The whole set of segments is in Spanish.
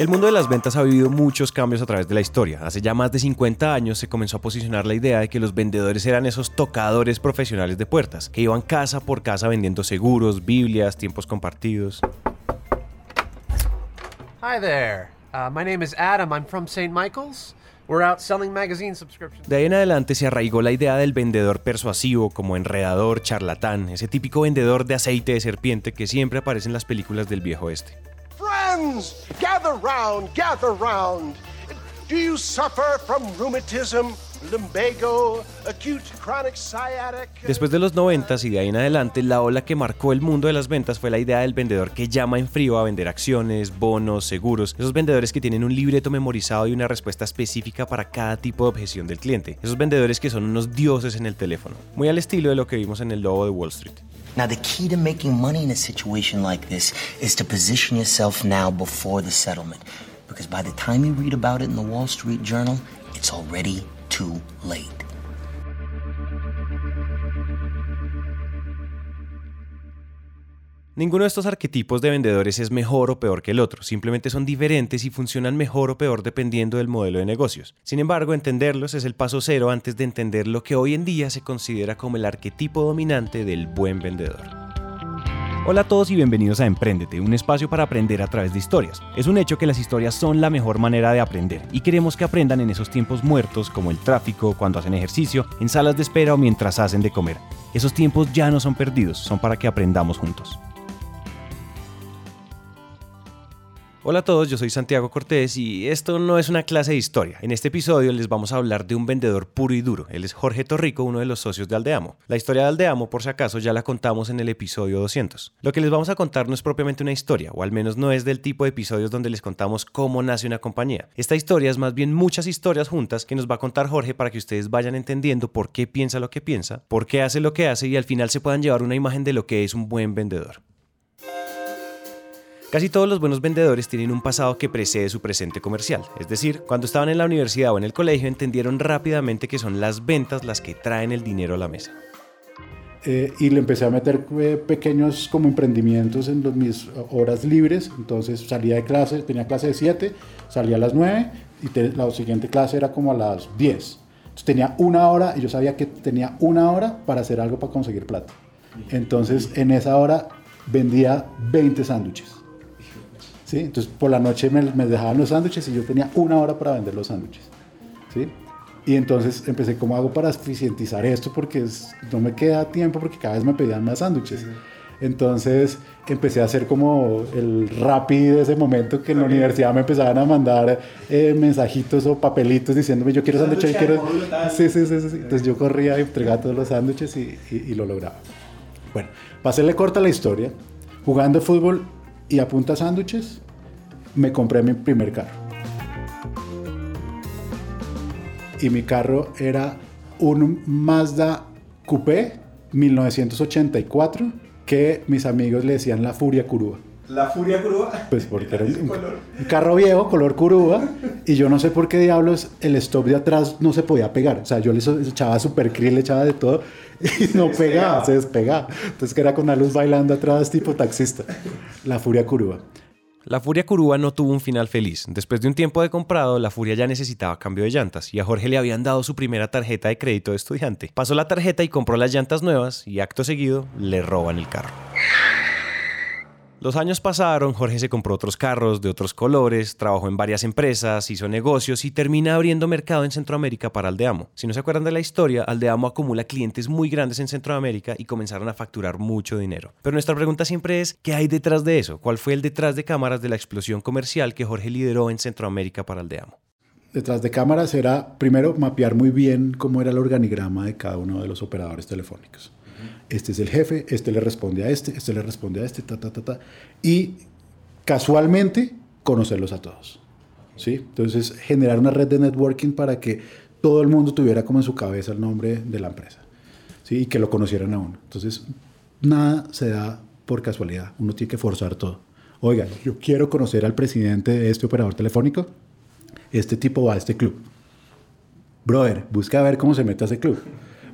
El mundo de las ventas ha vivido muchos cambios a través de la historia. Hace ya más de 50 años se comenzó a posicionar la idea de que los vendedores eran esos tocadores profesionales de puertas, que iban casa por casa vendiendo seguros, Biblias, tiempos compartidos. Hi there. Uh, my name is Adam. I'm from St. Michael's. We're out selling magazine subscriptions. De ahí en adelante se arraigó la idea del vendedor persuasivo como enredador, charlatán, ese típico vendedor de aceite de serpiente que siempre aparece en las películas del viejo oeste. Gather round, gather round. Do you suffer from rheumatism? Después de los 90 y de ahí en adelante, la ola que marcó el mundo de las ventas fue la idea del vendedor que llama en frío a vender acciones, bonos, seguros, esos vendedores que tienen un libreto memorizado y una respuesta específica para cada tipo de objeción del cliente, esos vendedores que son unos dioses en el teléfono, muy al estilo de lo que vimos en el lobo de Wall Street. Now, the key to making money in a situation like this is to position yourself now before the settlement. Because by the time you read about it in the Wall Street Journal, it's already too late. Ninguno de estos arquetipos de vendedores es mejor o peor que el otro, simplemente son diferentes y funcionan mejor o peor dependiendo del modelo de negocios. Sin embargo, entenderlos es el paso cero antes de entender lo que hoy en día se considera como el arquetipo dominante del buen vendedor. Hola a todos y bienvenidos a Emprendete, un espacio para aprender a través de historias. Es un hecho que las historias son la mejor manera de aprender y queremos que aprendan en esos tiempos muertos como el tráfico, cuando hacen ejercicio, en salas de espera o mientras hacen de comer. Esos tiempos ya no son perdidos, son para que aprendamos juntos. Hola a todos, yo soy Santiago Cortés y esto no es una clase de historia. En este episodio les vamos a hablar de un vendedor puro y duro. Él es Jorge Torrico, uno de los socios de Aldeamo. La historia de Aldeamo, por si acaso, ya la contamos en el episodio 200. Lo que les vamos a contar no es propiamente una historia, o al menos no es del tipo de episodios donde les contamos cómo nace una compañía. Esta historia es más bien muchas historias juntas que nos va a contar Jorge para que ustedes vayan entendiendo por qué piensa lo que piensa, por qué hace lo que hace y al final se puedan llevar una imagen de lo que es un buen vendedor. Casi todos los buenos vendedores tienen un pasado que precede su presente comercial, es decir, cuando estaban en la universidad o en el colegio entendieron rápidamente que son las ventas las que traen el dinero a la mesa. Eh, y le empecé a meter eh, pequeños como emprendimientos en mis horas libres, entonces salía de clase, tenía clase de 7, salía a las 9 y la siguiente clase era como a las 10. Entonces tenía una hora y yo sabía que tenía una hora para hacer algo para conseguir plata. Entonces en esa hora vendía 20 sándwiches. ¿Sí? Entonces por la noche me, me dejaban los sándwiches y yo tenía una hora para vender los sándwiches. ¿sí? Y entonces empecé, ¿cómo hago para eficientizar esto? Porque es- no me queda tiempo porque cada vez me pedían más sándwiches. Entonces empecé a hacer como el Rappi de ese momento que en la universidad me empezaban a mandar eh, mensajitos o papelitos diciéndome yo quiero sándwiches, quiero... Sí, sí, sí, sí, sí. Entonces yo corría y entregaba todos los sándwiches y, y- y lo lograba. Bueno, para hacerle corta la historia, jugando fútbol y a punta sándwiches, me compré mi primer carro. Y mi carro era un Mazda Coupé 1984 que mis amigos le decían la Furia Curúa. La furia cruda. Pues porque era un, un carro viejo, color curúa, y yo no sé por qué diablos el stop de atrás no se podía pegar. O sea, yo le echaba super krill, le echaba de todo, y no pegaba, se despegaba. Entonces que era con la luz bailando atrás, tipo taxista. La furia curúa. La Furia Curúa no tuvo un final feliz. Después de un tiempo de comprado, la Furia ya necesitaba cambio de llantas y a Jorge le habían dado su primera tarjeta de crédito de estudiante. Pasó la tarjeta y compró las llantas nuevas y acto seguido le roban el carro. Los años pasaron, Jorge se compró otros carros de otros colores, trabajó en varias empresas, hizo negocios y termina abriendo mercado en Centroamérica para Aldeamo. Si no se acuerdan de la historia, Aldeamo acumula clientes muy grandes en Centroamérica y comenzaron a facturar mucho dinero. Pero nuestra pregunta siempre es, ¿qué hay detrás de eso? ¿Cuál fue el detrás de cámaras de la explosión comercial que Jorge lideró en Centroamérica para Aldeamo? Detrás de cámaras era, primero, mapear muy bien cómo era el organigrama de cada uno de los operadores telefónicos. Este es el jefe, este le responde a este, este le responde a este, ta, ta, ta, ta. Y casualmente, conocerlos a todos. ¿sí? Entonces, generar una red de networking para que todo el mundo tuviera como en su cabeza el nombre de la empresa. ¿sí? Y que lo conocieran a uno. Entonces, nada se da por casualidad. Uno tiene que forzar todo. Oigan, yo quiero conocer al presidente de este operador telefónico. Este tipo va a este club. Brother, busca ver cómo se mete a ese club.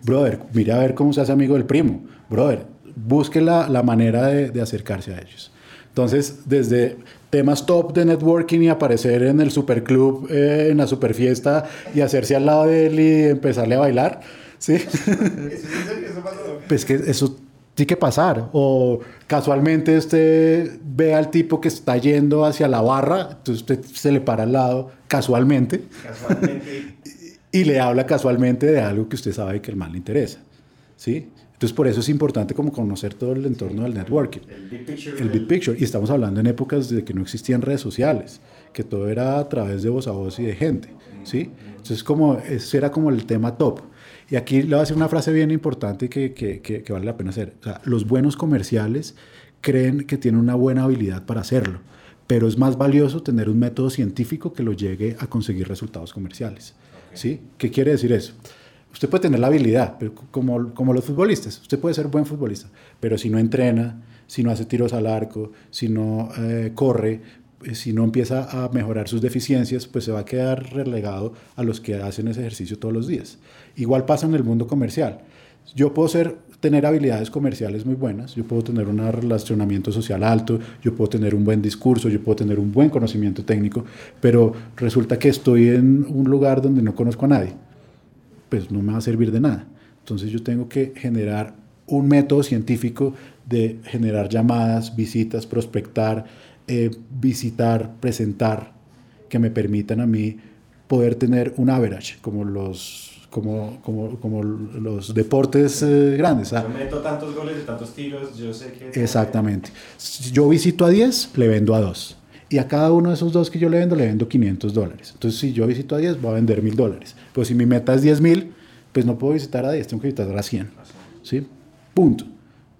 Brother, mira a ver cómo se hace amigo del primo. Brother, busque la, la manera de, de acercarse a ellos. Entonces, desde temas top de networking y aparecer en el superclub, eh, en la superfiesta y hacerse al lado de él y empezarle a bailar, ¿sí? pues que eso tiene que pasar. O casualmente usted ve al tipo que está yendo hacia la barra, entonces usted se le para al lado casualmente, y, le habla casualmente de algo que usted sabe que el mal le interesa. ¿sí? Entonces, por eso es importante como conocer todo el entorno del networking. El big picture. El big picture. Y estamos hablando en épocas de que no existían redes sociales, que todo era a través de voz a voz y de gente, ¿sí? Entonces, como, ese era como el tema top. Y aquí le voy a decir una frase bien importante que, que, que, vale la pena hacer. O sea, los buenos comerciales creen que tienen una buena habilidad para hacerlo, pero es más valioso tener un método científico que lo llegue a conseguir resultados comerciales. ¿Sí? ¿Qué quiere decir eso? Usted puede tener la habilidad, pero como, como los futbolistas, usted puede ser buen futbolista, pero si no entrena, si no hace tiros al arco, si no eh, corre, eh, si no empieza a mejorar sus deficiencias, pues se va a quedar relegado a los que hacen ese ejercicio todos los días. Igual pasa en el mundo comercial. Yo puedo ser, tener habilidades comerciales muy buenas, yo puedo tener un relacionamiento social alto, yo puedo tener un buen discurso, yo puedo tener un buen conocimiento técnico, pero resulta que estoy en un lugar donde no conozco a nadie pues no me va a servir de nada. Entonces yo tengo que generar un método científico de generar llamadas, visitas, prospectar, eh, visitar, presentar, que me permitan a mí poder tener un average, como los, como, como, como los deportes eh, grandes. Yo meto tantos goles de tantos tiros, yo sé que... Exactamente. Si yo visito a 10, le vendo a 2. Y a cada uno de esos dos que yo le vendo, le vendo 500 dólares. Entonces, si yo visito a 10, voy a vender 1000 dólares. Pues si mi meta es 10 mil, pues no puedo visitar a 10, tengo que visitar a 100. ¿Sí? Punto.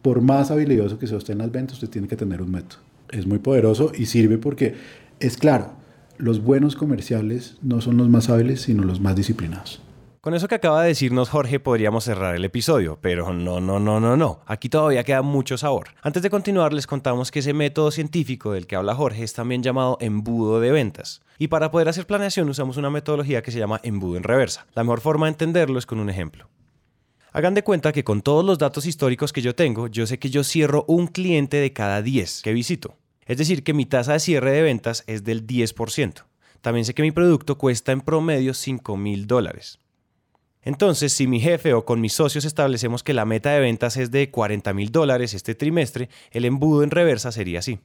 Por más habilidoso que sea usted en las ventas, usted tiene que tener un método. Es muy poderoso y sirve porque es claro, los buenos comerciales no son los más hábiles, sino los más disciplinados. Con eso que acaba de decirnos Jorge podríamos cerrar el episodio, pero no, no, no, no, no. Aquí todavía queda mucho sabor. Antes de continuar les contamos que ese método científico del que habla Jorge es también llamado embudo de ventas. Y para poder hacer planeación usamos una metodología que se llama embudo en reversa. La mejor forma de entenderlo es con un ejemplo. Hagan de cuenta que con todos los datos históricos que yo tengo, yo sé que yo cierro un cliente de cada 10 que visito. Es decir, que mi tasa de cierre de ventas es del 10%. También sé que mi producto cuesta en promedio 5 mil dólares. Entonces, si mi jefe o con mis socios establecemos que la meta de ventas es de 40 mil dólares este trimestre, el embudo en reversa sería así.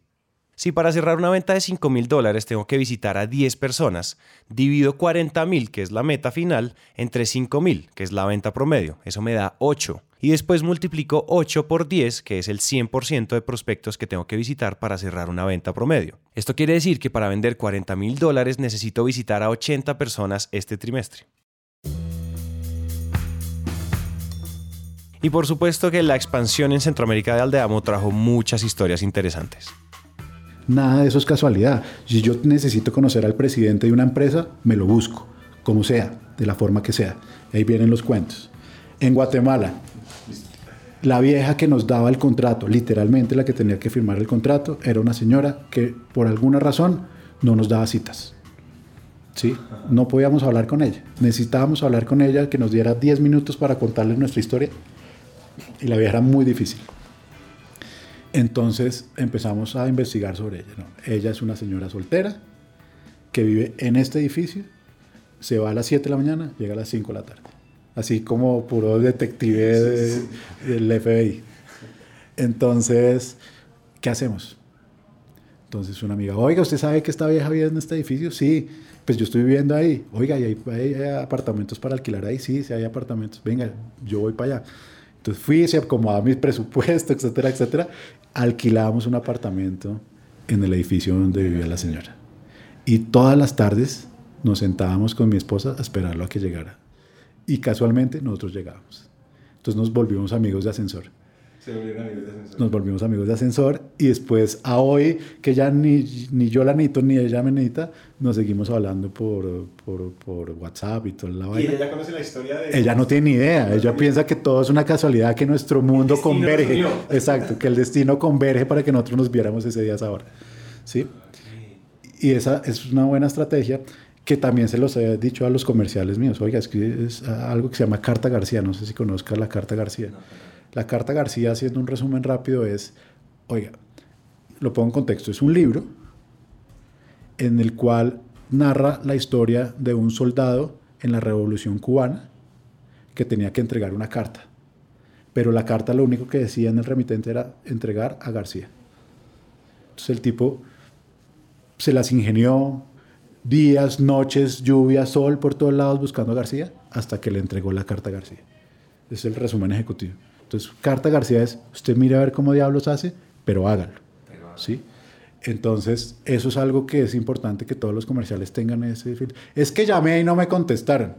Si para cerrar una venta de 5 mil dólares tengo que visitar a 10 personas, divido 40 mil, que es la meta final, entre 5 mil, que es la venta promedio. Eso me da 8. Y después multiplico 8 por 10, que es el 100% de prospectos que tengo que visitar para cerrar una venta promedio. Esto quiere decir que para vender 40 mil dólares necesito visitar a 80 personas este trimestre. Y por supuesto que la expansión en Centroamérica de Aldeamo trajo muchas historias interesantes. Nada de eso es casualidad. Si yo necesito conocer al presidente de una empresa, me lo busco, como sea, de la forma que sea. Ahí vienen los cuentos. En Guatemala, la vieja que nos daba el contrato, literalmente la que tenía que firmar el contrato, era una señora que por alguna razón no nos daba citas. ¿Sí? No podíamos hablar con ella. Necesitábamos hablar con ella, que nos diera 10 minutos para contarle nuestra historia y la vida era muy difícil. Entonces empezamos a investigar sobre ella. Ella es una señora soltera que vive en este edificio, se va a las 7 de la mañana, llega a las 5 de la tarde. Así como puro detective del FBI. Entonces, ¿qué hacemos? Entonces una amiga, oiga, ¿usted sabe que esta vieja vive en este edificio? Sí, pues yo estoy viviendo ahí. Oiga, ¿y hay, hay apartamentos para alquilar ahí? Sí, sí hay apartamentos. Venga, yo voy para allá. Entonces fui, se acomodaba mi presupuesto, etcétera, etcétera. Alquilábamos un apartamento en el edificio donde vivía la señora. Y todas las tardes nos sentábamos con mi esposa a esperarlo a que llegara. Y casualmente nosotros llegábamos. Entonces nos volvimos amigos de ascensor. Se volvieron amigos de ascensor. Nos volvimos amigos de ascensor y después a hoy, que ya ni, ni yo la necesito ni ella me necesita, nos seguimos hablando por, por, por WhatsApp y toda la vaina. Y ella conoce la historia de... Ella no tiene ni idea, ella piensa que todo es una casualidad, que nuestro mundo converge. Exacto, que el destino converge para que nosotros nos viéramos ese día ahora. ¿Sí? Y esa es una buena estrategia que también se los he dicho a los comerciales míos. Oiga, es que es algo que se llama Carta García, no sé si conozcas la Carta García. La carta García, haciendo un resumen rápido, es, oiga, lo pongo en contexto, es un libro en el cual narra la historia de un soldado en la Revolución Cubana que tenía que entregar una carta. Pero la carta lo único que decía en el remitente era entregar a García. Entonces el tipo se las ingenió días, noches, lluvia, sol por todos lados buscando a García hasta que le entregó la carta a García. Es el resumen ejecutivo. Entonces, carta García es, usted mire a ver cómo diablos hace, pero hágalo. ¿sí? Entonces, eso es algo que es importante que todos los comerciales tengan ese... Es que llamé y no me contestaron.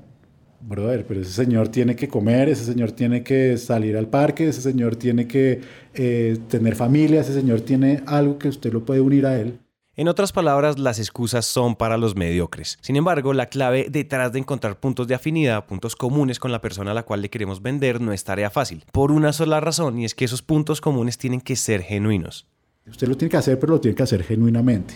Brother, pero ese señor tiene que comer, ese señor tiene que salir al parque, ese señor tiene que eh, tener familia, ese señor tiene algo que usted lo puede unir a él. En otras palabras, las excusas son para los mediocres. Sin embargo, la clave detrás de encontrar puntos de afinidad, puntos comunes con la persona a la cual le queremos vender, no es tarea fácil. Por una sola razón, y es que esos puntos comunes tienen que ser genuinos. Usted lo tiene que hacer, pero lo tiene que hacer genuinamente.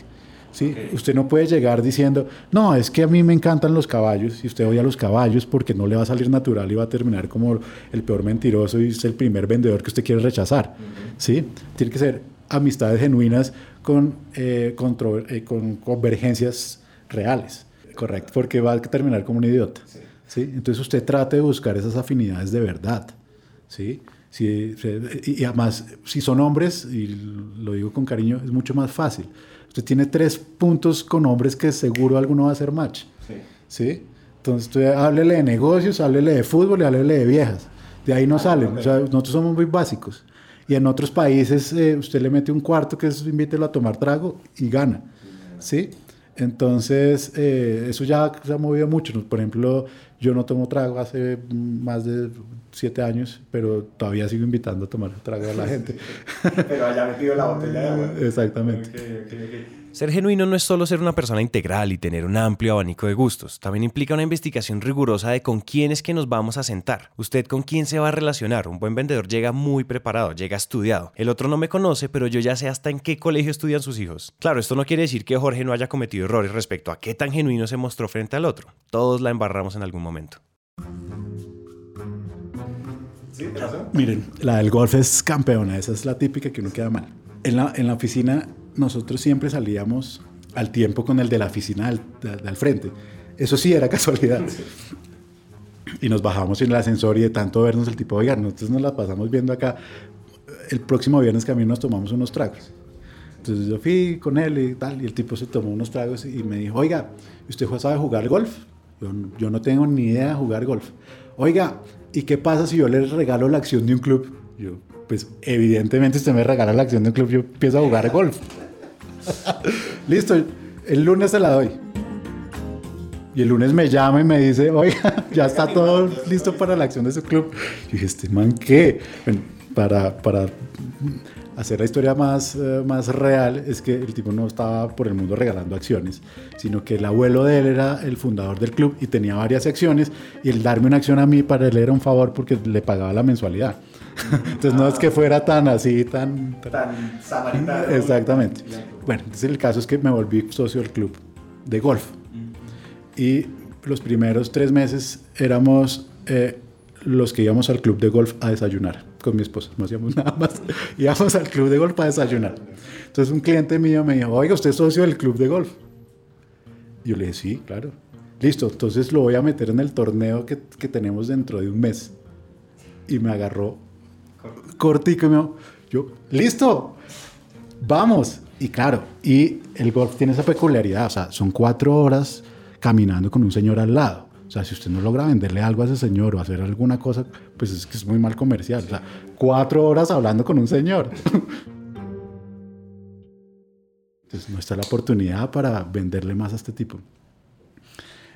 ¿sí? Usted no puede llegar diciendo, no, es que a mí me encantan los caballos, y usted odia los caballos porque no le va a salir natural y va a terminar como el peor mentiroso y es el primer vendedor que usted quiere rechazar. ¿sí? Tiene que ser amistades genuinas con, eh, eh, con convergencias reales, correcto, porque va a terminar como un idiota. Sí. Entonces usted trate de buscar esas afinidades de verdad. ¿sí? Sí, y además, si son hombres, y lo digo con cariño, es mucho más fácil. Usted tiene tres puntos con hombres que seguro alguno va a ser match. Sí. ¿sí? Entonces, usted háblele de negocios, háblele de fútbol y háblele de viejas. De ahí no salen. O sea, nosotros somos muy básicos. Y en otros países eh, usted le mete un cuarto que es invítelo a tomar trago y gana. ¿Sí? Entonces, eh, eso ya se ha movido mucho. Por ejemplo, yo no tomo trago hace más de siete años, pero todavía sigo invitando a tomar trago a la gente. pero haya metido la botella de agua. Exactamente. Ser genuino no es solo ser una persona integral y tener un amplio abanico de gustos, también implica una investigación rigurosa de con quién es que nos vamos a sentar. Usted con quién se va a relacionar. Un buen vendedor llega muy preparado, llega estudiado. El otro no me conoce, pero yo ya sé hasta en qué colegio estudian sus hijos. Claro, esto no quiere decir que Jorge no haya cometido errores respecto a qué tan genuino se mostró frente al otro. Todos la embarramos en algún momento. Miren, la del golf es campeona, esa es la típica que uno queda mal. En la, en la oficina nosotros siempre salíamos al tiempo con el de la oficina al, frente. Eso sí era casualidad. Y nos bajamos en el ascensor y de tanto vernos el tipo, oiga, nosotros nos la pasamos viendo acá. El próximo viernes que a mí nos tomamos unos tragos. Entonces yo fui con él y tal, y el tipo se tomó unos tragos y me dijo, oiga, ¿usted sabe jugar golf? Yo, yo no tengo ni idea de jugar golf. Oiga, ¿y qué pasa si yo le regalo la acción de un club? Yo, pues evidentemente usted me regala la acción de un club, yo empiezo a jugar golf. Listo, el lunes se la doy. Y el lunes me llama y me dice, oiga, ya está todo listo para la acción de su club. Y dije, este man, ¿qué? para, para hacer la historia más, eh, más real, es que el tipo no estaba por el mundo regalando acciones, sino que el abuelo de él era el fundador del club y tenía varias acciones. Y el darme una acción a mí para él era un favor porque le pagaba la mensualidad. Entonces no es que fuera tan así, tan... Tan, samaritano. Exactamente. Bueno, entonces el caso es que me volví socio del club de golf. Y los primeros tres meses éramos eh, los que íbamos al club de golf a desayunar con mi esposa. No hacíamos nada más. íbamos al club de golf a desayunar. Entonces un cliente mío me dijo, oiga, ¿usted es socio del club de golf? Yo le dije, sí, claro. Listo, entonces lo voy a meter en el torneo que, que tenemos dentro de un mes. Y me agarró cortico yo, listo, vamos. Y claro, y el golf tiene esa peculiaridad, o sea, son cuatro horas caminando con un señor al lado. O sea, si usted no logra venderle algo a ese señor o hacer alguna cosa, pues es que es muy mal comercial. O sea, cuatro horas hablando con un señor. Entonces, no está la oportunidad para venderle más a este tipo.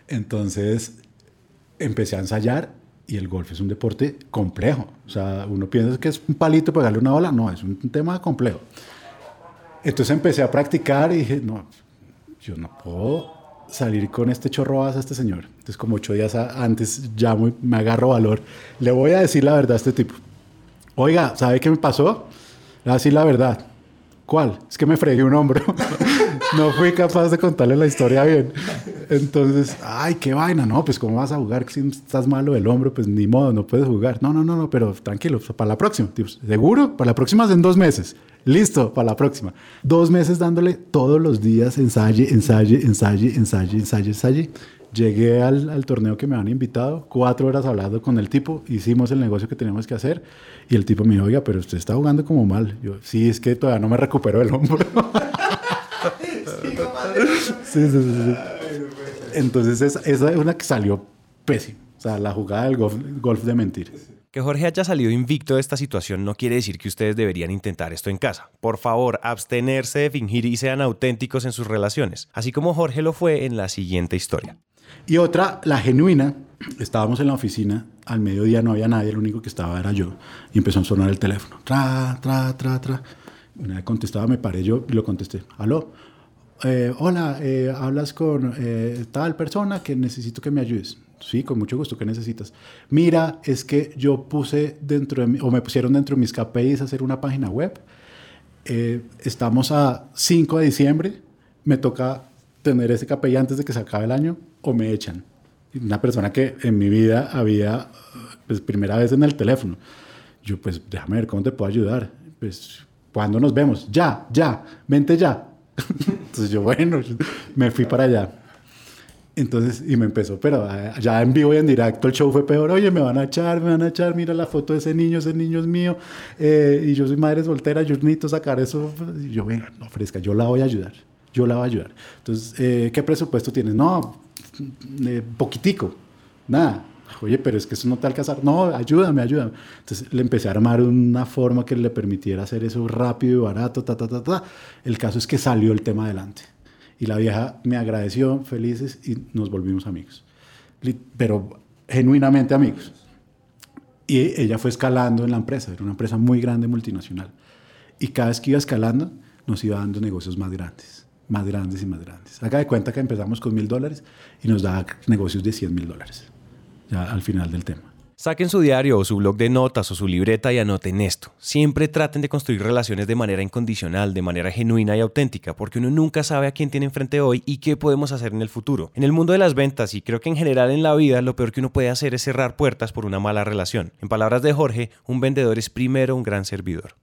Entonces, empecé a ensayar y el golf es un deporte complejo. O sea, uno piensa que es un palito para darle una bola. No, es un tema complejo. Entonces empecé a practicar y dije, no, yo no puedo salir con este chorro a este señor. Entonces como ocho días antes llamo y me agarro valor. Le voy a decir la verdad a este tipo. Oiga, ¿sabe qué me pasó? Le voy a decir la verdad. ¿Cuál? Es que me fregué un hombro. no fui capaz de contarle la historia bien. Entonces, ay, qué vaina, no, pues cómo vas a jugar si estás malo del hombro, pues ni modo, no puedes jugar. No, no, no, no, pero tranquilo, para la próxima. ¿Seguro? Para la próxima es en dos meses. Listo, para la próxima. Dos meses dándole todos los días ensaye, ensaye, ensaye, ensaye, ensaye, ensaye. Llegué al, al, torneo que me han invitado, cuatro horas hablando con el tipo, hicimos el negocio que teníamos que hacer y el tipo me dijo, oiga, pero usted está jugando como mal. Yo, sí, es que todavía no me recupero el hombro. sí, sí, sí, Entonces esa, esa, es una que salió pésimo. O sea, la jugada del golf, golf de mentir. Que Jorge haya salido invicto de esta situación no quiere decir que ustedes deberían intentar esto en casa. Por favor, abstenerse de fingir y sean auténticos en sus relaciones, así como Jorge lo fue en la siguiente historia. Y otra, la genuina, estábamos en la oficina, al mediodía no había nadie, el único que estaba era yo, y empezó a sonar el teléfono, tra, tra, tra, tra. Una vez contestaba, me paré yo y lo contesté, aló, eh, hola, eh, hablas con eh, tal persona que necesito que me ayudes. Sí, con mucho gusto, ¿qué necesitas? Mira, es que yo puse dentro de mi, o me pusieron dentro de mis KPIs hacer una página web. estamos a 5 de diciembre, me toca tener ese KPI antes de que se acabe el año o me echan. Una persona que en mi vida había, pues primera vez en el teléfono. Yo, pues déjame ver cómo te puedo ayudar. Pues, ¿cuándo nos vemos? Ya, ya, vente ya. Entonces yo, bueno, me fui para allá. Entonces, y me empezó, pero ah, ya en vivo y en directo el show fue peor. Oye, me van a echar, me van a echar, mira la foto de ese niño, ese niño es mío. Eh, y yo soy madre soltera, yo necesito sacar eso. Y yo, venga, no ofrezca, yo la voy a ayudar. Yo la voy a ayudar. Entonces, eh, ¿qué presupuesto tienes? No, eh, poquitico, nada. Oye, pero es que eso no te alcanza. No, ayúdame, ayúdame. Entonces le empecé a armar una forma que le permitiera hacer eso rápido y barato, ta, ta, ta, ta. El caso es que salió el tema adelante. Y la vieja me agradeció, felices, y nos volvimos amigos. Pero genuinamente amigos. Y ella fue escalando en la empresa, era una empresa muy grande, multinacional. Y cada vez que iba escalando, nos iba dando negocios más grandes, más grandes y más grandes. Haga de cuenta que empezamos con mil dólares y nos daba negocios de 100 mil dólares, ya al final del tema. Saquen su diario o su blog de notas o su libreta y anoten esto. Siempre traten de construir relaciones de manera incondicional, de manera genuina y auténtica, porque uno nunca sabe a quién tiene enfrente hoy y qué podemos hacer en el futuro. En el mundo de las ventas y creo que en general en la vida, lo peor que uno puede hacer es cerrar puertas por una mala relación. En palabras de Jorge, un vendedor es primero un gran servidor.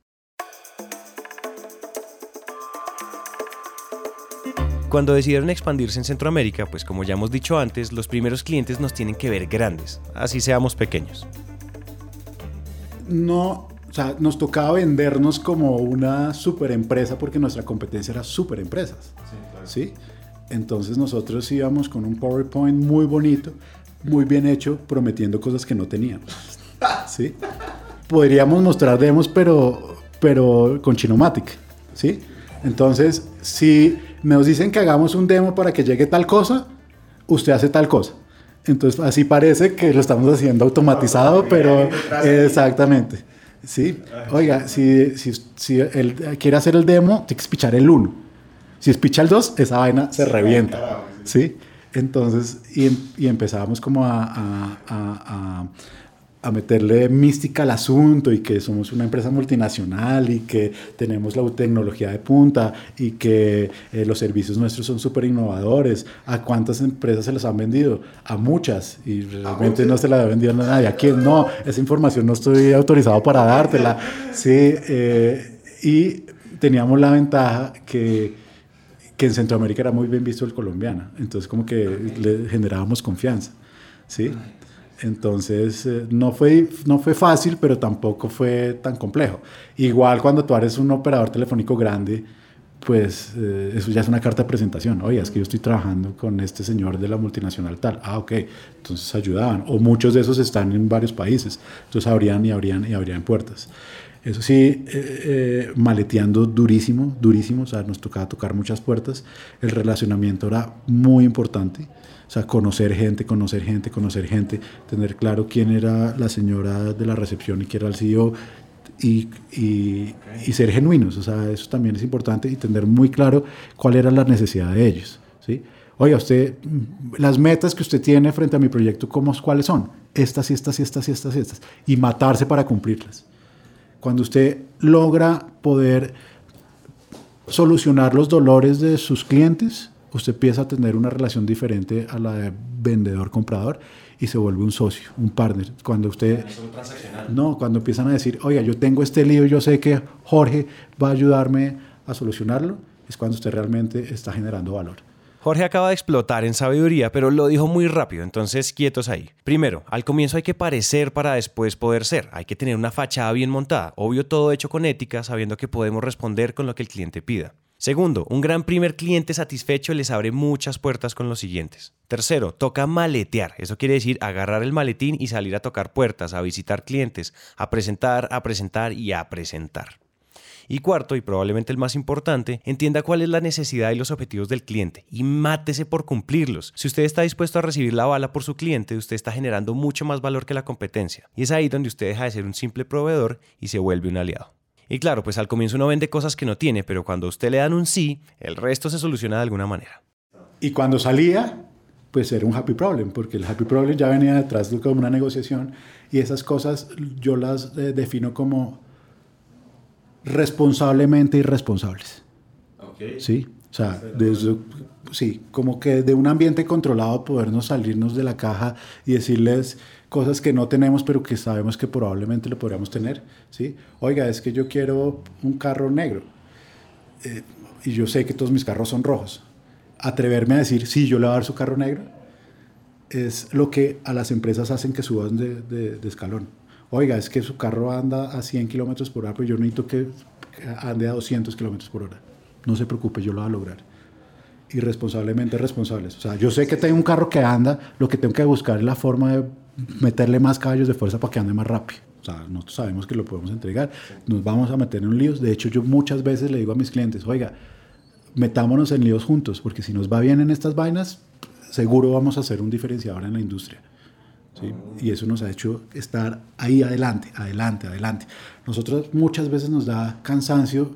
Cuando decidieron expandirse en Centroamérica, pues como ya hemos dicho antes, los primeros clientes nos tienen que ver grandes, así seamos pequeños. No, o sea, nos tocaba vendernos como una super empresa porque nuestra competencia era super empresas. Sí, Entonces nosotros íbamos con un PowerPoint muy bonito, muy bien hecho, prometiendo cosas que no teníamos. ¿Sí? Podríamos mostrar demos, pero, pero con Chinomatic. ¿Sí? Entonces, si nos dicen que hagamos un demo para que llegue tal cosa, usted hace tal cosa. Entonces, así parece que lo estamos haciendo automatizado, pero exactamente. Sí. Oiga, si, si, si él quiere hacer el demo, tiene que espichar el 1. Si espicha el 2, esa vaina se revienta. ¿Sí? Entonces, y, y empezábamos como a, a, a a meterle mística al asunto y que somos una empresa multinacional y que tenemos la tecnología de punta y que eh, los servicios nuestros son súper innovadores. ¿A cuántas empresas se los han vendido? A muchas y realmente no se la ha vendido a nadie. ¿A quién? No, esa información no estoy autorizado para dártela. Sí, eh, y teníamos la ventaja que, que en Centroamérica era muy bien visto el colombiano, entonces como que le generábamos confianza. ¿sí? Entonces, eh, no, fue, no fue fácil, pero tampoco fue tan complejo. Igual cuando tú eres un operador telefónico grande, pues eh, eso ya es una carta de presentación. Oye, es que yo estoy trabajando con este señor de la multinacional tal. Ah, ok. Entonces ayudaban. O muchos de esos están en varios países. Entonces abrían y abrían y abrían puertas. Eso sí, eh, maleteando durísimo, durísimo. O sea, nos tocaba tocar muchas puertas. El relacionamiento era muy importante. O sea, conocer gente, conocer gente, conocer gente, tener claro quién era la señora de la recepción y quién era el CEO y, y, ser genuinos. O sea, eso también es importante y tener muy claro cuál era la necesidad de ellos. ¿sí? Oiga, usted, las metas que usted tiene frente a mi proyecto, ¿cómo, ¿cuáles son? Estas y estas y estas y estas y estas. Y matarse para cumplirlas. Cuando usted logra poder solucionar los dolores de sus clientes, usted empieza a tener una relación diferente a la de vendedor-comprador y se vuelve un socio, un partner. Cuando usted... No, cuando empiezan a decir, oiga, yo tengo este lío, yo sé que Jorge va a ayudarme a solucionarlo, es cuando usted realmente está generando valor. Jorge acaba de explotar en sabiduría, pero lo dijo muy rápido, entonces quietos ahí. Primero, al comienzo hay que parecer para después poder ser. Hay que tener una fachada bien montada, obvio todo hecho con ética, sabiendo que podemos responder con lo que el cliente pida. Segundo, un gran primer cliente satisfecho les abre muchas puertas con los siguientes. Tercero, toca maletear. Eso quiere decir agarrar el maletín y salir a tocar puertas, a visitar clientes, a presentar, a presentar y a presentar. Y cuarto, y probablemente el más importante, entienda cuál es la necesidad y los objetivos del cliente y mátese por cumplirlos. Si usted está dispuesto a recibir la bala por su cliente, usted está generando mucho más valor que la competencia. Y es ahí donde usted deja de ser un simple proveedor y se vuelve un aliado. Y claro, pues al comienzo uno vende cosas que no tiene, pero cuando usted le dan un sí, el resto se soluciona de alguna manera. Y cuando salía, pues era un happy problem, porque el happy problem ya venía detrás de como una negociación y esas cosas yo las eh, defino como responsablemente irresponsables. Sí, o sea, desde, sí, como que de un ambiente controlado podernos salirnos de la caja y decirles cosas que no tenemos pero que sabemos que probablemente lo podríamos tener, ¿sí? Oiga, es que yo quiero un carro negro eh, y yo sé que todos mis carros son rojos. Atreverme a decir, sí, yo le voy a dar su carro negro, es lo que a las empresas hacen que suban de, de escalón oiga, es que su carro anda a 100 kilómetros por hora, pero yo necesito que ande a 200 kilómetros por hora. No se preocupe, yo lo voy a lograr. Irresponsablemente responsables. O sea, yo sé que tengo un carro que anda, lo que tengo que buscar es la forma de meterle más caballos de fuerza para que ande más rápido. O sea, nosotros sabemos que lo podemos entregar. Nos vamos a meter en líos. De hecho, yo muchas veces le digo a mis clientes, oiga, metámonos en líos juntos, porque si nos va bien en estas vainas, seguro vamos a ser un diferenciador en la industria. Y eso nos ha hecho estar ahí adelante, adelante, adelante. Nosotros muchas veces nos da cansancio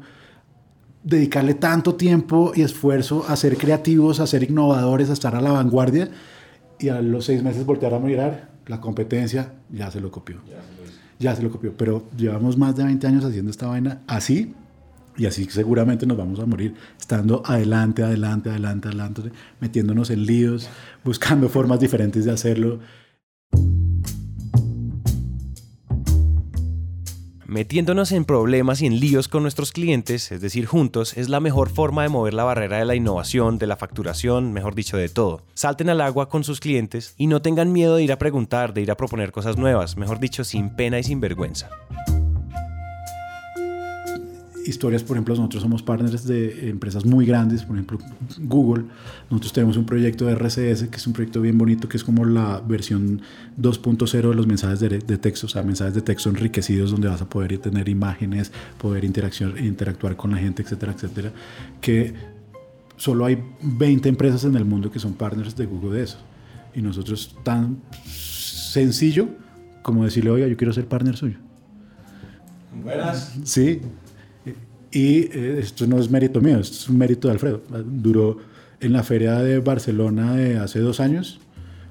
dedicarle tanto tiempo y esfuerzo a ser creativos, a ser innovadores, a estar a la vanguardia y a los seis meses voltear a mirar, la competencia ya se lo copió. Ya se lo copió. Pero llevamos más de 20 años haciendo esta vaina así y así seguramente nos vamos a morir estando adelante, adelante, adelante, adelante, metiéndonos en líos, buscando formas diferentes de hacerlo. Metiéndonos en problemas y en líos con nuestros clientes, es decir, juntos, es la mejor forma de mover la barrera de la innovación, de la facturación, mejor dicho, de todo. Salten al agua con sus clientes y no tengan miedo de ir a preguntar, de ir a proponer cosas nuevas, mejor dicho, sin pena y sin vergüenza historias, por ejemplo, nosotros somos partners de empresas muy grandes, por ejemplo, Google. Nosotros tenemos un proyecto de RCS, que es un proyecto bien bonito, que es como la versión 2.0 de los mensajes de, texto, o sea, mensajes de texto enriquecidos donde vas a poder tener imágenes, poder interacción, interactuar con la gente, etcétera, etcétera, que solo hay 20 empresas en el mundo que son partners de Google de eso. Y nosotros tan sencillo como decirle, oiga, yo quiero ser partner suyo. Buenas. Sí, y eh, esto no es mérito mío, esto es un mérito de Alfredo. Duró en la feria de Barcelona de hace dos años,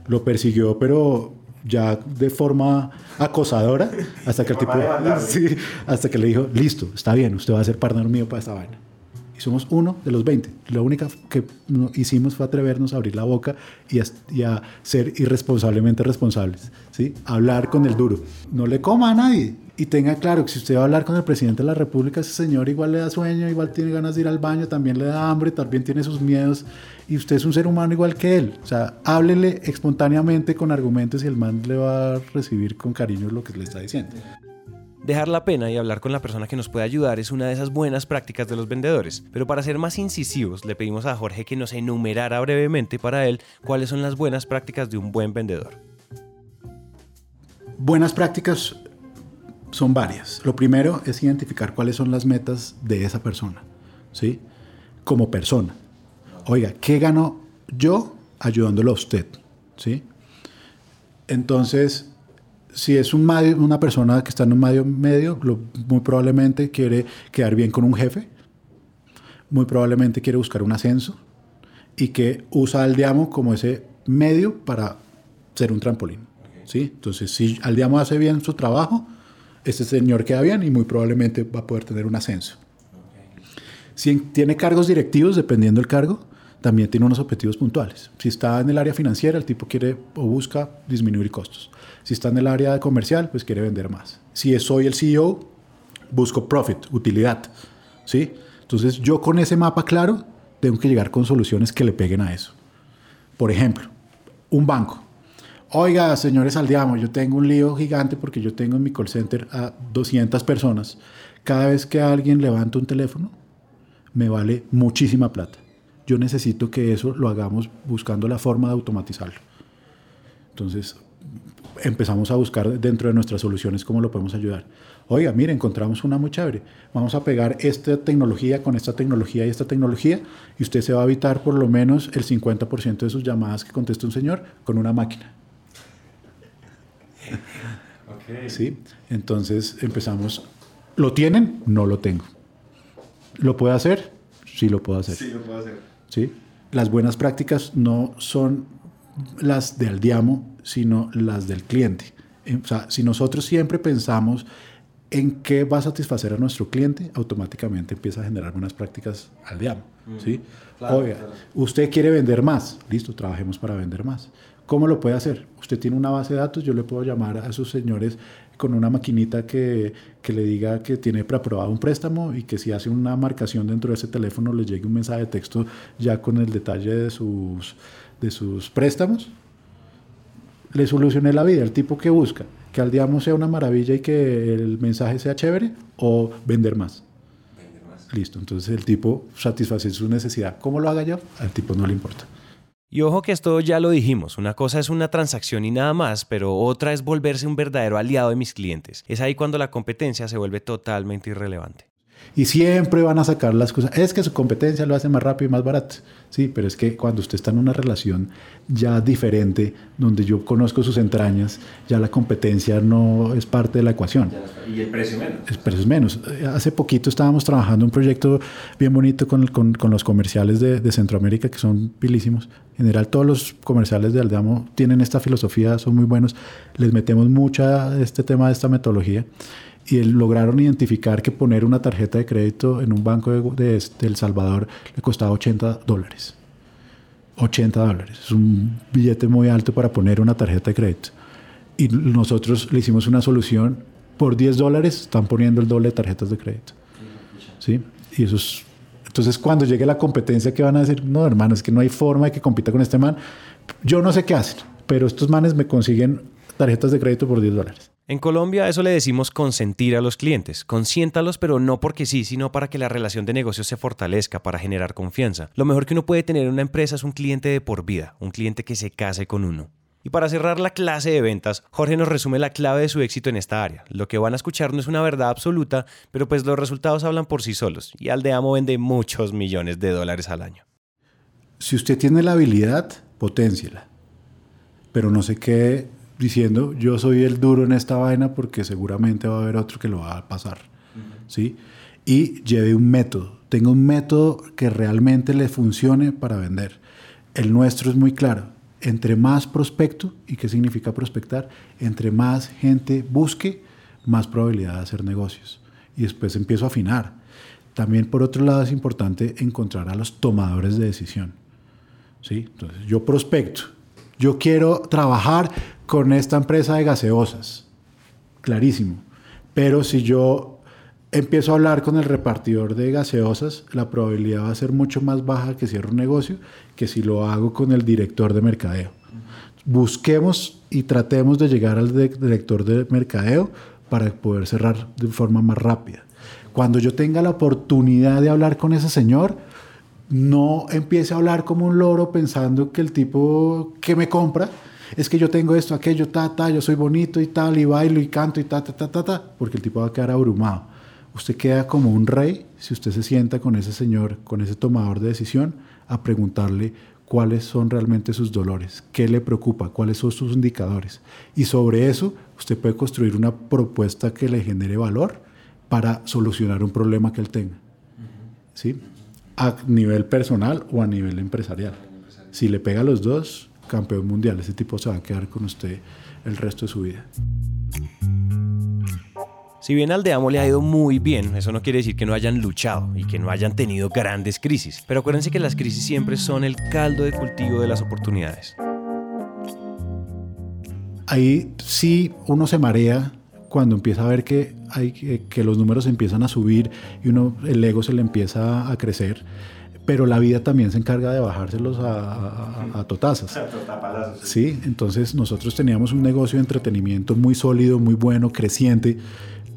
lo persiguió, pero ya de forma acosadora, hasta que el tipo, sí, hasta que le dijo, listo, está bien, usted va a ser partner mío para esta vaina. Y somos uno de los 20. Lo único que hicimos fue atrevernos a abrir la boca y a, y a ser irresponsablemente responsables. ¿sí? Hablar con el duro. No le coma a nadie y tenga claro que si usted va a hablar con el presidente de la República, ese señor igual le da sueño, igual tiene ganas de ir al baño, también le da hambre, también tiene sus miedos y usted es un ser humano igual que él. O sea, háblele espontáneamente con argumentos y el man le va a recibir con cariño lo que le está diciendo. Dejar la pena y hablar con la persona que nos puede ayudar es una de esas buenas prácticas de los vendedores, pero para ser más incisivos le pedimos a Jorge que nos enumerara brevemente para él cuáles son las buenas prácticas de un buen vendedor. Buenas prácticas son varias. Lo primero es identificar cuáles son las metas de esa persona, ¿sí? Como persona. Oiga, ¿qué gano yo ayudándolo a usted? ¿Sí? Entonces, si es un una persona que está en un medio medio, muy probablemente quiere quedar bien con un jefe, muy probablemente quiere buscar un ascenso y que usa al diamo como ese medio para ser un trampolín. ¿sí? Entonces, si al diamo hace bien su trabajo, este señor queda bien y muy probablemente va a poder tener un ascenso. Si tiene cargos directivos, dependiendo del cargo, también tiene unos objetivos puntuales. Si está en el área financiera, el tipo quiere o busca disminuir costos. Si está en el área comercial, pues quiere vender más. Si soy el CEO, busco profit, utilidad. ¿sí? Entonces yo con ese mapa claro tengo que llegar con soluciones que le peguen a eso. Por ejemplo, un banco. Oiga, señores Aldeamo, yo tengo un lío gigante porque yo tengo en mi call center a 200 personas. Cada vez que alguien levanta un teléfono, me vale muchísima plata. Yo necesito que eso lo hagamos buscando la forma de automatizarlo. Entonces, empezamos a buscar dentro de nuestras soluciones cómo lo podemos ayudar. Oiga, mire, encontramos una muy chévere. Vamos a pegar esta tecnología con esta tecnología y esta tecnología y usted se va a evitar por lo menos el 50% de sus llamadas que contesta un señor con una máquina. ¿Sí? Entonces empezamos. ¿Lo tienen? No lo tengo. ¿Lo puedo hacer? Sí lo puedo hacer. Sí, lo puedo hacer. ¿Sí? Las buenas prácticas no son las del Aldiamo, sino las del cliente. O sea, si nosotros siempre pensamos en qué va a satisfacer a nuestro cliente, automáticamente empieza a generar buenas prácticas al Diamo. ¿sí? Oiga, usted quiere vender más, listo, trabajemos para vender más. ¿Cómo lo puede hacer? Usted tiene una base de datos, yo le puedo llamar a esos señores con una maquinita que, que le diga que tiene preaprobado un préstamo y que si hace una marcación dentro de ese teléfono le llegue un mensaje de texto ya con el detalle de sus, de sus préstamos. Le solucioné la vida, el tipo que busca que al diamo sea una maravilla y que el mensaje sea chévere o vender más. Vender más. Listo, entonces el tipo satisface su necesidad. ¿Cómo lo haga yo? Al tipo no le importa. Y ojo que esto ya lo dijimos, una cosa es una transacción y nada más, pero otra es volverse un verdadero aliado de mis clientes. Es ahí cuando la competencia se vuelve totalmente irrelevante. Y siempre van a sacar las cosas. Es que su competencia lo hace más rápido y más barato. Sí, pero es que cuando usted está en una relación ya diferente, donde yo conozco sus entrañas, ya la competencia no es parte de la ecuación. Y el precio menos. El precio es menos. Hace poquito estábamos trabajando un proyecto bien bonito con, con, con los comerciales de, de, Centroamérica, que son pilísimos. En general, todos los comerciales de Aldeamo tienen esta filosofía, son muy buenos. Les metemos mucha este tema de esta metodología y lograron identificar que poner una tarjeta de crédito en un banco de, El Salvador le costaba 80 dólares. 80 dólares. Es un billete muy alto para poner una tarjeta de crédito. Y nosotros le hicimos una solución. Por 10 dólares están poniendo el doble de tarjetas de crédito. ¿Sí? Y eso es... Entonces, cuando llegue la competencia, que van a decir? No, hermano, es que no hay forma de que compita con este man. Yo no sé qué hacen, pero estos manes me consiguen tarjetas de crédito por 10 dólares. En Colombia eso le decimos consentir a los clientes. Consiéntalos, pero no porque sí, sino para que la relación de negocio se fortalezca, para generar confianza. Lo mejor que uno puede tener en una empresa es un cliente de por vida, un cliente que se case con uno. Y para cerrar la clase de ventas, Jorge nos resume la clave de su éxito en esta área. Lo que van a escuchar no es una verdad absoluta, pero pues los resultados hablan por sí solos. Y Aldeamo vende muchos millones de dólares al año. Si usted tiene la habilidad, potenciela. Pero no se quede diciendo yo soy el duro en esta vaina porque seguramente va a haber otro que lo va a pasar. ¿sí? Y lleve un método. Tenga un método que realmente le funcione para vender. El nuestro es muy claro. Entre más prospecto, ¿y qué significa prospectar? Entre más gente busque, más probabilidad de hacer negocios. Y después empiezo a afinar. También por otro lado es importante encontrar a los tomadores de decisión. ¿sí? Entonces yo prospecto. Yo quiero trabajar con esta empresa de gaseosas. Clarísimo. Pero si yo empiezo a hablar con el repartidor de gaseosas, la probabilidad va a ser mucho más baja que cierre un negocio que si lo hago con el director de mercadeo. Busquemos y tratemos de llegar al director de mercadeo para poder cerrar de forma más rápida. Cuando yo tenga la oportunidad de hablar con ese señor, no empiece a hablar como un loro pensando que el tipo que me compra es que yo tengo esto, aquello, ta, ta, yo soy bonito y tal, y bailo y canto y ta, ta, ta, ta, ta, porque el tipo va a quedar abrumado. Usted queda como un rey si usted se sienta con ese señor, con ese tomador de decisión, a preguntarle cuáles son realmente sus dolores, qué le preocupa, cuáles son sus indicadores. Y sobre eso usted puede construir una propuesta que le genere valor para solucionar un problema que él tenga. ¿Sí? A nivel personal o a nivel empresarial. Si le pega los dos, campeón mundial. Ese tipo se va a quedar con usted el resto de su vida. Si bien al Deamo le ha ido muy bien, eso no quiere decir que no hayan luchado y que no hayan tenido grandes crisis. Pero acuérdense que las crisis siempre son el caldo de cultivo de las oportunidades. Ahí sí uno se marea cuando empieza a ver que, hay, que los números empiezan a subir y uno, el ego se le empieza a crecer pero la vida también se encarga de bajárselos a, a, totazas. Sí, entonces nosotros teníamos un negocio de entretenimiento muy sólido, muy bueno, creciente,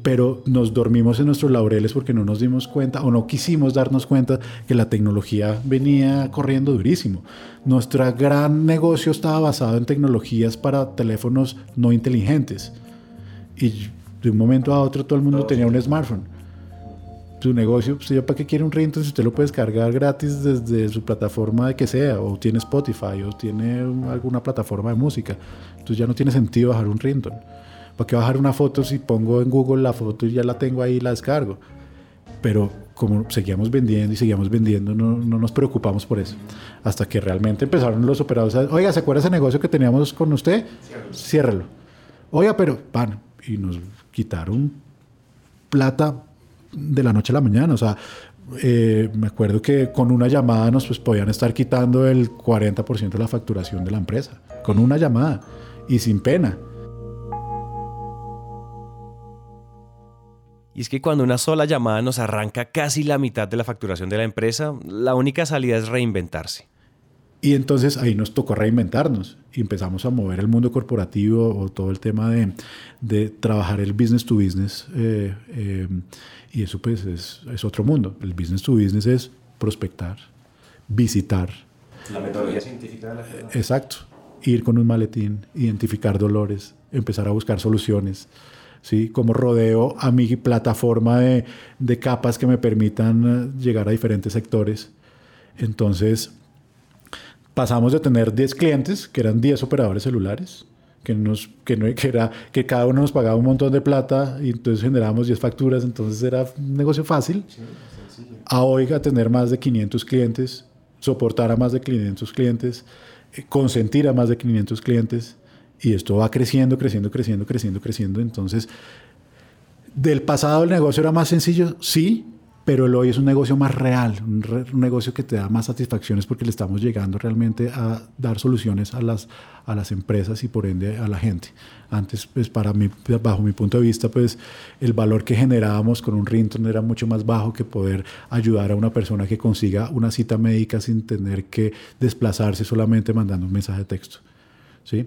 pero nos dormimos en nuestros laureles porque no nos dimos cuenta o no quisimos darnos cuenta que la tecnología venía corriendo durísimo. Nuestro gran negocio estaba basado en tecnologías para teléfonos no inteligentes y de un momento a otro todo el mundo tenía un smartphone su negocio, pues para qué quiere un ringtone si usted lo puede descargar gratis desde su plataforma de que sea, o tiene Spotify, o tiene alguna plataforma de música. Entonces ya no tiene sentido bajar un ringtone. ¿Para qué bajar una foto si pongo en Google la foto y ya la tengo ahí y la descargo? Pero como seguíamos vendiendo y seguíamos vendiendo, no, no, nos preocupamos por eso. Hasta que realmente empezaron los operadores a oiga, ¿se acuerda ese negocio que teníamos con usted? Ciérralo. Oiga, pero, van, y nos quitaron plata de la noche a la mañana. O sea, eh, me acuerdo que con una llamada nos pues, podían estar quitando el 40% de la facturación de la empresa. Con una llamada y sin pena. Y es que cuando una sola llamada nos arranca casi la mitad de la facturación de la empresa, la única salida es reinventarse. Y entonces ahí nos tocó reinventarnos y empezamos a mover el mundo corporativo o todo el tema de, de trabajar el business to business. Eh, eh, y eso pues es, es, otro mundo. El business to business es prospectar, visitar. La metodología científica de la Exacto. Ir con un maletín, identificar dolores, empezar a buscar soluciones. ¿sí? Como rodeo a mi plataforma de, de capas que me permitan eh, llegar a diferentes sectores. Entonces, pasamos de tener 10 clientes, que eran 10 operadores celulares, que, nos, que, no, que, era, que cada uno nos pagaba un montón de plata y entonces generábamos 10 facturas, entonces era un negocio fácil. a hoy a tener más de 500 clientes, soportar a más de 500 clientes, eh, consentir a más de 500 clientes y esto va creciendo, creciendo, creciendo, creciendo, creciendo. Entonces, del pasado el negocio era más sencillo, sí, pero el hoy es un negocio más real, un, negocio que te da más satisfacciones porque le estamos llegando realmente a dar soluciones a las, a las empresas y por ende a la gente. Antes, pues para mí, bajo mi punto de vista, pues el valor que generábamos con un Rinton era mucho más bajo que poder ayudar a una persona que consiga una cita médica sin tener que desplazarse solamente mandando un mensaje de texto. ¿sí?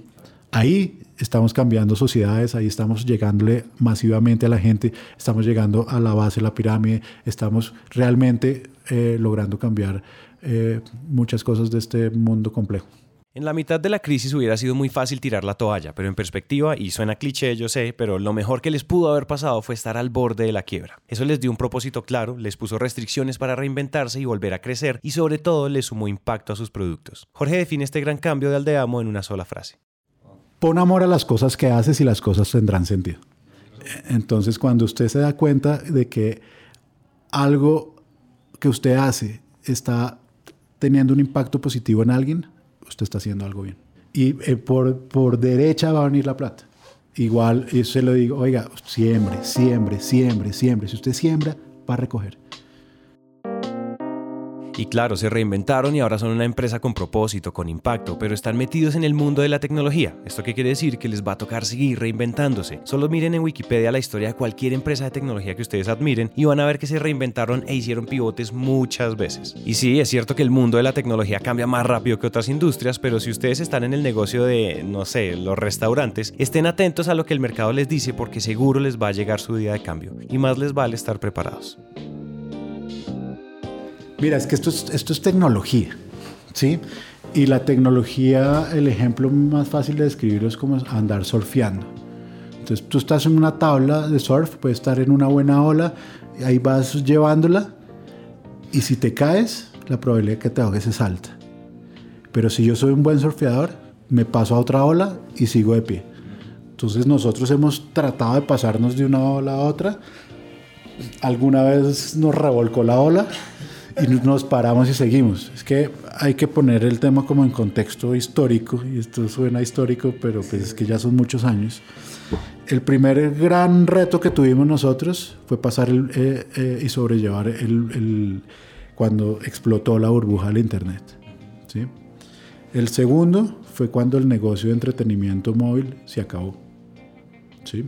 Ahí estamos cambiando sociedades, ahí estamos llegándole masivamente a la gente, estamos llegando a la base de la pirámide, estamos realmente eh, logrando cambiar eh, muchas cosas de este mundo complejo. En la mitad de la crisis hubiera sido muy fácil tirar la toalla, pero en perspectiva, y suena cliché, yo sé, pero lo mejor que les pudo haber pasado fue estar al borde de la quiebra. Eso les dio un propósito claro, les puso restricciones para reinventarse y volver a crecer, y sobre todo les sumó impacto a sus productos. Jorge define este gran cambio de Aldeamo en una sola frase. Pon amor a las cosas que haces y las cosas tendrán sentido. Entonces, cuando usted se da cuenta de que algo que usted hace está teniendo un impacto positivo en alguien, usted está haciendo algo bien. Y eh, por, por derecha va a venir la plata. Igual, eso se lo digo, oiga, siembre, siembre, siembre, siembre. Si usted siembra, va a recoger. Y claro, se reinventaron y ahora son una empresa con propósito, con impacto, pero están metidos en el mundo de la tecnología. ¿Esto qué quiere decir? Que les va a tocar seguir reinventándose. Solo miren en Wikipedia la historia de cualquier empresa de tecnología que ustedes admiren y van a ver que se reinventaron e hicieron pivotes muchas veces. Y sí, es cierto que el mundo de la tecnología cambia más rápido que otras industrias, pero si ustedes están en el negocio de, no sé, los restaurantes, estén atentos a lo que el mercado les dice porque seguro les va a llegar su día de cambio y más les vale estar preparados. Mira, es que esto es, tecnología, ¿sí? Y la tecnología, el ejemplo más fácil de describirlo es como andar surfeando. Entonces tú estás en una tabla de surf, puedes estar en una buena ola, y ahí vas llevándola, y si te caes, la probabilidad de que te ahogues es alta. Pero si yo soy un buen surfeador, me paso a otra ola y sigo de pie. Entonces nosotros hemos tratado de pasarnos de una ola a otra. Alguna vez nos revolcó la ola y nos paramos y seguimos. Es que hay que poner el tema como en contexto histórico, y esto suena histórico, pero pues es que ya son muchos años. El primer gran reto que tuvimos nosotros fue pasar el, eh, eh, y sobrellevar el, el- cuando explotó la burbuja del Internet. ¿sí? El segundo fue cuando el negocio de entretenimiento móvil se acabó. ¿sí?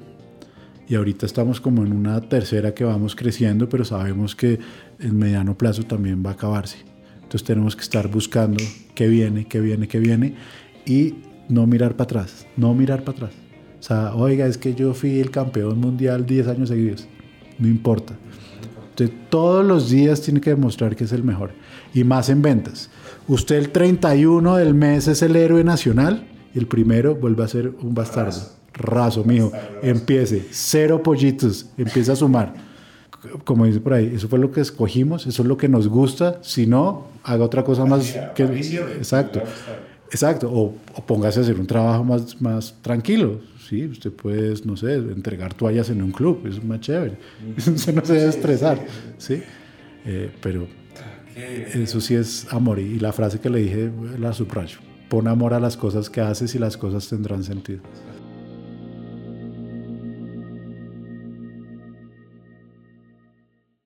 Y ahorita estamos como en una tercera que vamos creciendo, pero sabemos que en mediano plazo también va a acabarse. Entonces tenemos que estar buscando qué viene, qué viene, qué viene y no mirar para atrás, no mirar para atrás. O sea, oiga, es que yo fui el campeón mundial 10 años seguidos. No importa. Usted todos los días tiene que demostrar que es el mejor. Y más en ventas. Usted el 31 del mes es el héroe nacional y el primero vuelve a ser un bastardo. Raso, mijo. Empiece. Cero pollitos. Empieza a sumar. Como dice por ahí, eso fue lo que escogimos, eso es lo que nos gusta. Si no, haga otra cosa más. Que, exacto. Exacto. O, o póngase a hacer un trabajo más, más tranquilo. Sí, usted puede, no sé, entregar toallas en un club, es más chévere. Usted no se debe estresar, ¿sí? Eh, pero eso sí es amor. Y la frase que le dije la subrayo. Pon amor a las cosas que haces y las cosas tendrán sentido.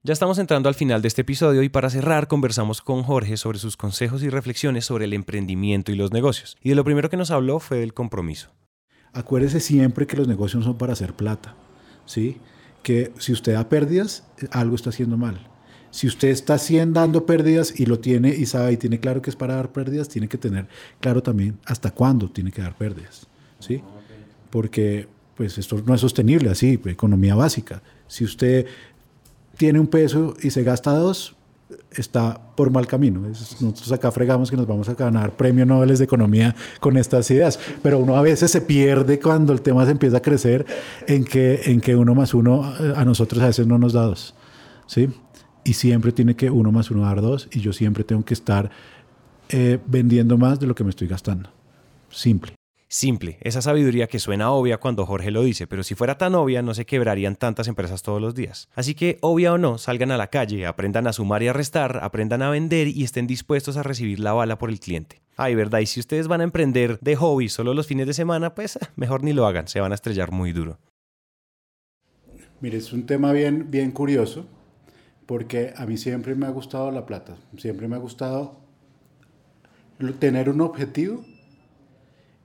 Ya estamos entrando al final de este episodio y para cerrar conversamos con Jorge sobre sus consejos y reflexiones sobre el emprendimiento y los negocios. Y de lo primero que nos habló fue del compromiso. Acuérdese siempre que los negocios son para hacer plata, ¿sí? Que si usted da pérdidas, algo está haciendo mal. Si usted está haciendo, dando pérdidas y lo tiene y sabe y tiene claro que es para dar pérdidas, tiene que tener claro también hasta cuándo tiene que dar pérdidas, ¿sí? Porque pues esto no es sostenible así, pues, economía básica. Si usted tiene un peso y se gasta dos, está por mal camino. Es- Nosotros acá fregamos que nos vamos a ganar premio Nobel de Economía con estas ideas, pero uno a veces se pierde cuando el tema se empieza a crecer en que, en que uno más uno eh, a nosotros a veces no nos da dos. ¿sí? Y siempre tiene que uno más uno dar dos y yo siempre tengo que estar eh, vendiendo más de lo que me estoy gastando. Simple. Simple, esa sabiduría que suena obvia cuando Jorge lo dice, pero si fuera tan obvia no se quebrarían tantas empresas todos los días. Así que, obvia o no, salgan a la calle, aprendan a sumar y a restar, aprendan a vender y estén dispuestos a recibir la bala por el cliente. Ay, verdad, y si ustedes van a emprender de hobby solo los fines de semana, pues eh, mejor ni lo hagan, se van a estrellar muy duro. Mire, es un tema bien, bien curioso, porque a mí siempre me ha gustado la plata, siempre me ha gustado tener un objetivo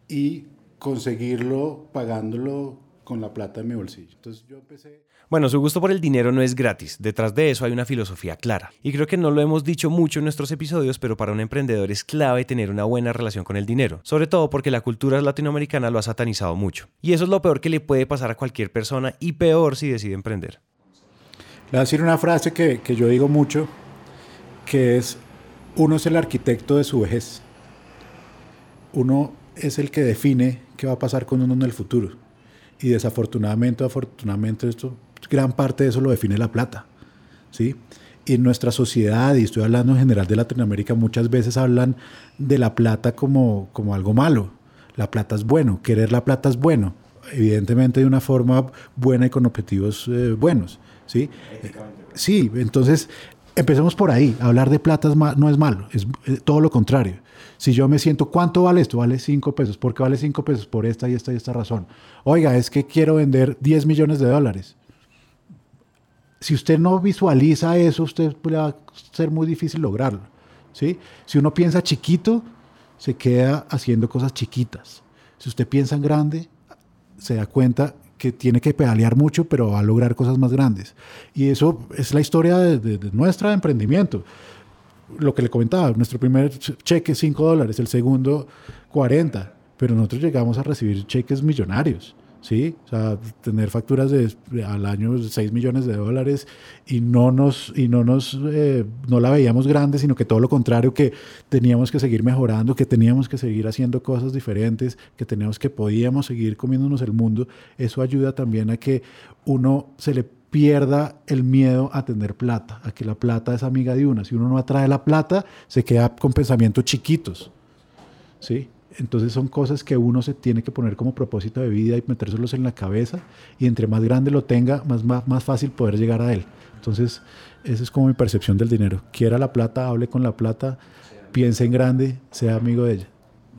y conseguirlo pagándolo con la plata en mi bolsillo. Entonces yo empecé... Bueno, su gusto por el dinero no es gratis, detrás de eso hay una filosofía clara. Y creo que no lo hemos dicho mucho en nuestros episodios, pero para un emprendedor es clave tener una buena relación con el dinero, sobre todo porque la cultura latinoamericana lo ha satanizado mucho. Y eso es lo peor que le puede pasar a cualquier persona y peor si decide emprender. Le voy a decir una frase que, que yo digo mucho, que es, uno es el arquitecto de su vejez. Uno es el que define qué va a pasar con uno en el futuro. Y desafortunadamente, afortunadamente, esto, gran parte de eso lo define la plata. ¿sí? Y en nuestra sociedad, y estoy hablando en general de Latinoamérica, muchas veces hablan de la plata como, como algo malo. La plata es bueno, querer la plata es bueno, evidentemente de una forma buena y con objetivos eh, buenos. ¿sí? Sí, entonces empecemos por ahí. Hablar de plata es no es malo, es eh, todo lo contrario. Si yo me siento, ¿cuánto vale esto? Vale 5 pesos. ¿Por qué vale 5 pesos? Por esta y esta y esta razón. Oiga, es que quiero vender 10 millones de dólares. Si usted no visualiza eso, usted le va a ser muy difícil lograrlo. ¿sí? Si uno piensa chiquito, se queda haciendo cosas chiquitas. Si usted piensa en grande, se da cuenta que tiene que pedalear mucho, pero va a lograr cosas más grandes. Y eso es la historia de, de, de emprendimiento. Lo que le comentaba, nuestro primer ch- cheque 5 dólares, el segundo 40, pero nosotros llegamos a recibir cheques millonarios. ¿sí? O sea, tener facturas de, al año de 6 millones de dólares y no nos, y no nos, eh, no la veíamos grande, sino que todo lo contrario, que teníamos que seguir mejorando, que teníamos que seguir haciendo cosas diferentes, que teníamos que podíamos seguir comiéndonos el mundo, eso ayuda también a que uno se le pierda el miedo a tener plata, a que la plata es amiga de una. Si uno no atrae la plata, se queda con pensamientos chiquitos. ¿sí? Entonces son cosas que uno se tiene que poner como propósito de vida y metérselos en la cabeza y entre más grande lo tenga, más, más, más fácil poder llegar a él. Entonces, esa es como mi percepción del dinero. Quiera la plata, hable con la plata, piense en grande, sea amigo de ella.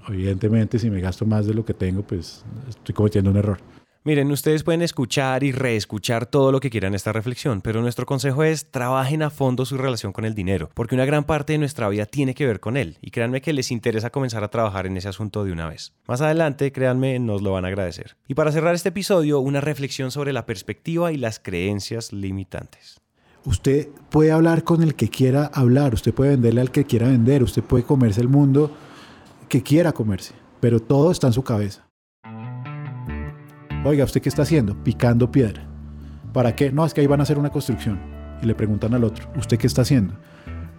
Evidentemente, si me gasto más de lo que tengo, pues estoy cometiendo un error. Miren, ustedes pueden escuchar y reescuchar todo lo que quieran esta reflexión, pero nuestro consejo es trabajen a fondo su relación con el dinero, porque una gran parte de nuestra vida tiene que ver con él, y créanme que les interesa comenzar a trabajar en ese asunto de una vez. Más adelante, créanme, nos lo van a agradecer. Y para cerrar este episodio, una reflexión sobre la perspectiva y las creencias limitantes. Usted puede hablar con el que quiera hablar, usted puede venderle al que quiera vender, usted puede comerse el mundo que quiera comerse, pero todo está en su cabeza. Oiga, ¿usted qué está haciendo? Picando piedra. ¿Para qué? No, es que ahí van a hacer una construcción. Y le preguntan al otro, ¿usted qué está haciendo?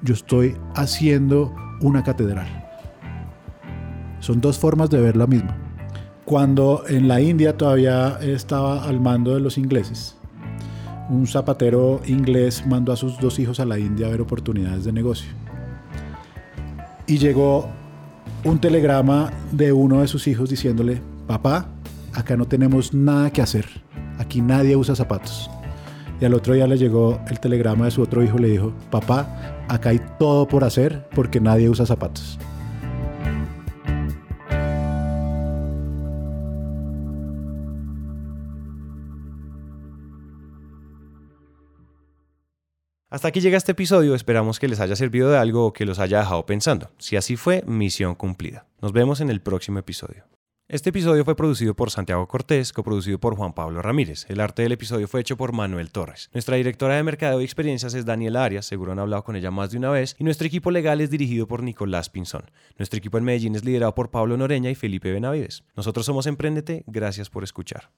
Yo estoy haciendo una catedral. Son dos formas de ver la misma. Cuando en la India todavía estaba al mando de los ingleses, un zapatero inglés mandó a sus dos hijos a la India a ver oportunidades de negocio. Y llegó un telegrama de uno de sus hijos diciéndole, papá, acá no tenemos nada que hacer, aquí nadie usa zapatos. Y al otro día le llegó el telegrama de su otro hijo, le dijo, papá, acá hay todo por hacer porque nadie usa zapatos. Hasta aquí llega este episodio, esperamos que les haya servido de algo o que los haya dejado pensando. Si así fue, misión cumplida. Nos vemos en el próximo episodio. Este episodio fue producido por Santiago Cortés, coproducido por Juan Pablo Ramírez. El arte del episodio fue hecho por Manuel Torres. Nuestra directora de Mercadeo y Experiencias es Daniela Arias, seguro han hablado con ella más de una vez, y nuestro equipo legal es dirigido por Nicolás Pinzón. Nuestro equipo en Medellín es liderado por Pablo Noreña y Felipe Benavides. Nosotros somos Emprendete, gracias por escuchar.